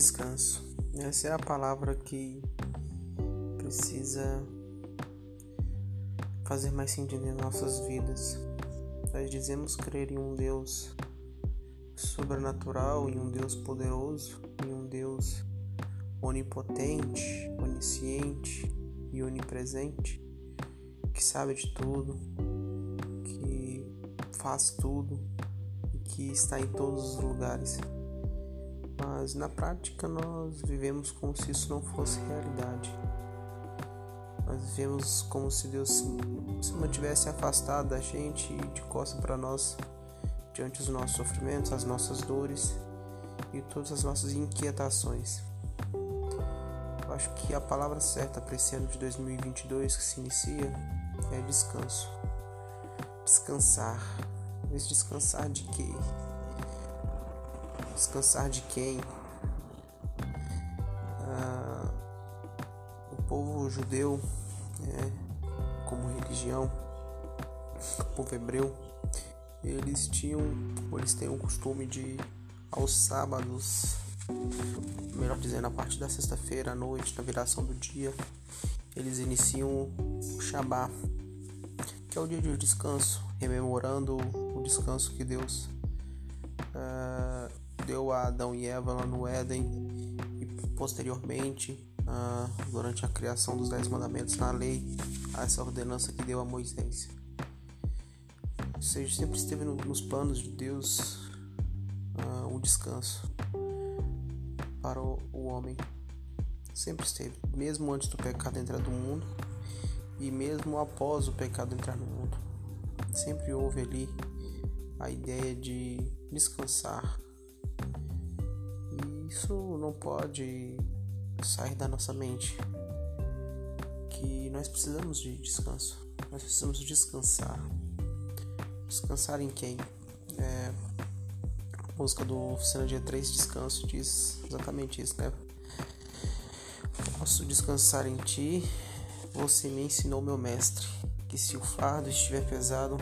Descanso. Essa é a palavra que precisa fazer mais sentido em nossas vidas. Nós dizemos crer em um Deus sobrenatural, em um Deus poderoso, em um Deus onipotente, onisciente e onipresente, que sabe de tudo, que faz tudo e que está em todos os lugares mas na prática nós vivemos como se isso não fosse realidade. Nós vivemos como se Deus se mantivesse afastado da gente e de costa para nós diante dos nossos sofrimentos, as nossas dores e todas as nossas inquietações. Eu acho que a palavra certa para esse ano de 2022 que se inicia é descanso. Descansar. Mas descansar de quê? Descansar de quem? Povo judeu, né, como religião, o povo hebreu, eles tinham, eles têm o costume de aos sábados, melhor dizendo, a partir da sexta-feira à noite, na viração do dia, eles iniciam o Shabá, que é o dia de descanso, rememorando o descanso que Deus uh, deu a Adão e Eva lá no Éden e posteriormente, uh, durante a criação dos Dez Mandamentos na lei, essa ordenança que deu a Moisés. Ou seja, sempre esteve no, nos planos de Deus uh, o descanso para o, o homem. Sempre esteve, mesmo antes do pecado entrar no mundo e mesmo após o pecado entrar no mundo. Sempre houve ali a ideia de descansar, isso não pode sair da nossa mente. Que nós precisamos de descanso. Nós precisamos descansar. Descansar em quem? É, a música do Oficina Dia 3, Descanso, diz exatamente isso, né? Posso descansar em ti, você me ensinou, meu mestre, que se o fardo estiver pesado,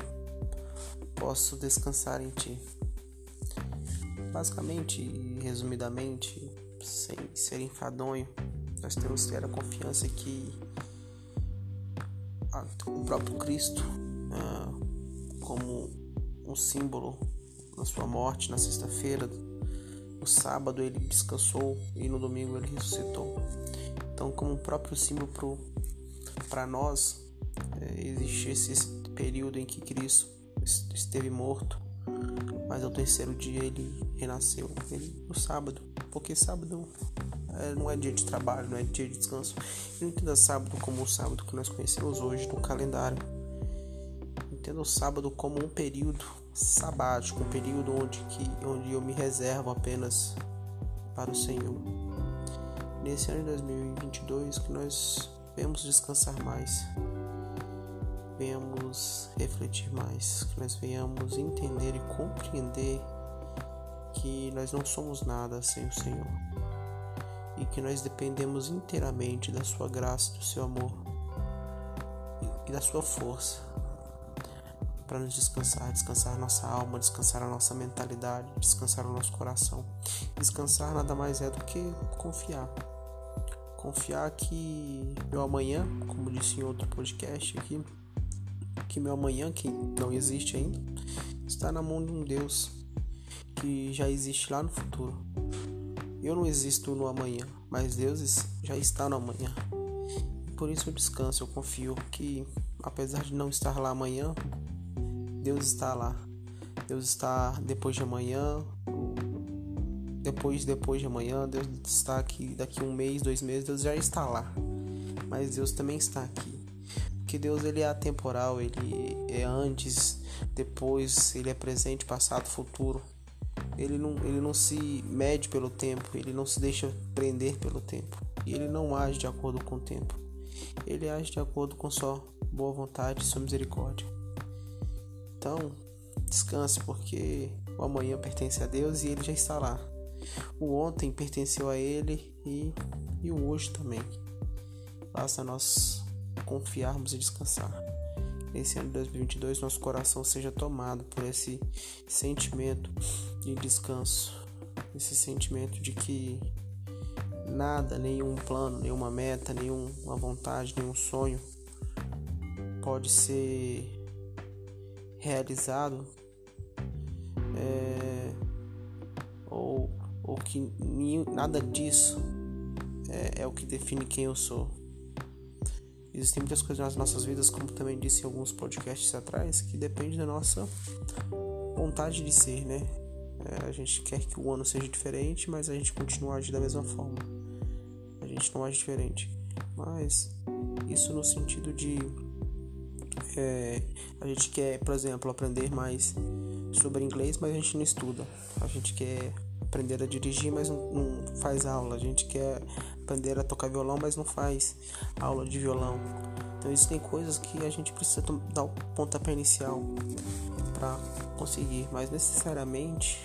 posso descansar em ti. Basicamente resumidamente, sem ser enfadonho, nós temos que ter a confiança que o próprio Cristo, ah, como um símbolo na sua morte na sexta-feira, no sábado ele descansou e no domingo ele ressuscitou. Então, como o próprio símbolo para nós, é, existe esse período em que Cristo esteve morto mas ao terceiro dia ele renasceu ele, no sábado, porque sábado é, não é dia de trabalho, não é dia de descanso. E não entenda sábado como o sábado que nós conhecemos hoje no calendário. Entenda o sábado como um período sabático, um período onde, que, onde eu me reservo apenas para o Senhor. Nesse ano de 2022 que nós vemos descansar mais venhamos refletir mais, que nós venhamos entender e compreender que nós não somos nada sem o Senhor e que nós dependemos inteiramente da Sua graça, do Seu amor e da Sua força para nos descansar, descansar nossa alma, descansar a nossa mentalidade, descansar o nosso coração. Descansar nada mais é do que confiar. Confiar que meu amanhã, como disse em outro podcast aqui, que meu amanhã, que não existe ainda, está na mão de um Deus que já existe lá no futuro. Eu não existo no amanhã, mas Deus já está no amanhã. Por isso eu descanso, eu confio que apesar de não estar lá amanhã, Deus está lá. Deus está depois de amanhã, depois depois de amanhã, Deus está aqui daqui um mês, dois meses, Deus já está lá. Mas Deus também está aqui que Deus ele é atemporal, ele é antes, depois, ele é presente, passado, futuro. Ele não, ele não se mede pelo tempo, ele não se deixa prender pelo tempo. E ele não age de acordo com o tempo. Ele age de acordo com sua boa vontade e sua misericórdia. Então, descanse, porque o amanhã pertence a Deus e ele já está lá. O ontem pertenceu a ele e, e o hoje também. Basta nós confiarmos e descansar. Esse ano de 2022, nosso coração seja tomado por esse sentimento de descanso, esse sentimento de que nada, nenhum plano, nenhuma meta, nenhuma vontade, nenhum sonho pode ser realizado é, ou, ou que nada disso é, é o que define quem eu sou. Existem muitas coisas nas nossas vidas, como também disse em alguns podcasts atrás, que depende da nossa vontade de ser, né? É, a gente quer que o ano seja diferente, mas a gente continua agir da mesma forma. A gente não age diferente. Mas isso no sentido de é, a gente quer, por exemplo, aprender mais sobre inglês, mas a gente não estuda. A gente quer aprender a dirigir, mas não, não faz aula. A gente quer aprender a tocar violão, mas não faz aula de violão. Então existem coisas que a gente precisa dar o pontapé inicial para conseguir, mas necessariamente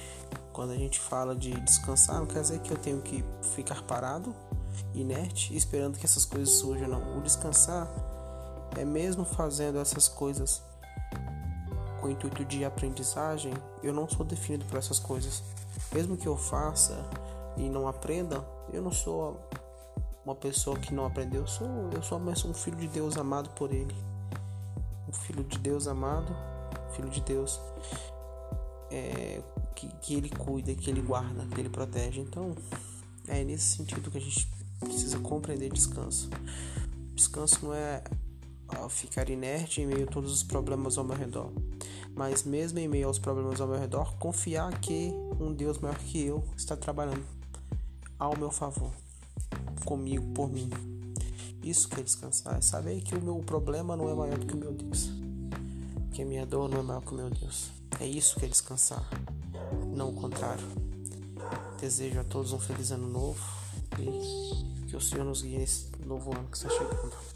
quando a gente fala de descansar, não quer dizer que eu tenho que ficar parado, inerte, esperando que essas coisas surjam, não. O descansar é mesmo fazendo essas coisas com o intuito de aprendizagem, eu não sou definido por essas coisas. Mesmo que eu faça e não aprenda, eu não sou uma pessoa que não aprendeu, eu sou, eu sou um filho de Deus amado por Ele. Um filho de Deus amado, filho de Deus é, que, que Ele cuida, que Ele guarda, que Ele protege. Então, é nesse sentido que a gente precisa compreender descanso. Descanso não é ficar inerte em meio a todos os problemas ao meu redor. Mas mesmo em meio aos problemas ao meu redor, confiar que um Deus maior que eu está trabalhando ao meu favor, comigo, por mim. Isso que é descansar, é saber que o meu problema não é maior do que o meu Deus, que a minha dor não é maior que o meu Deus. É isso que é descansar, não o contrário. Desejo a todos um feliz ano novo e que o Senhor nos guie nesse novo ano que está chegando.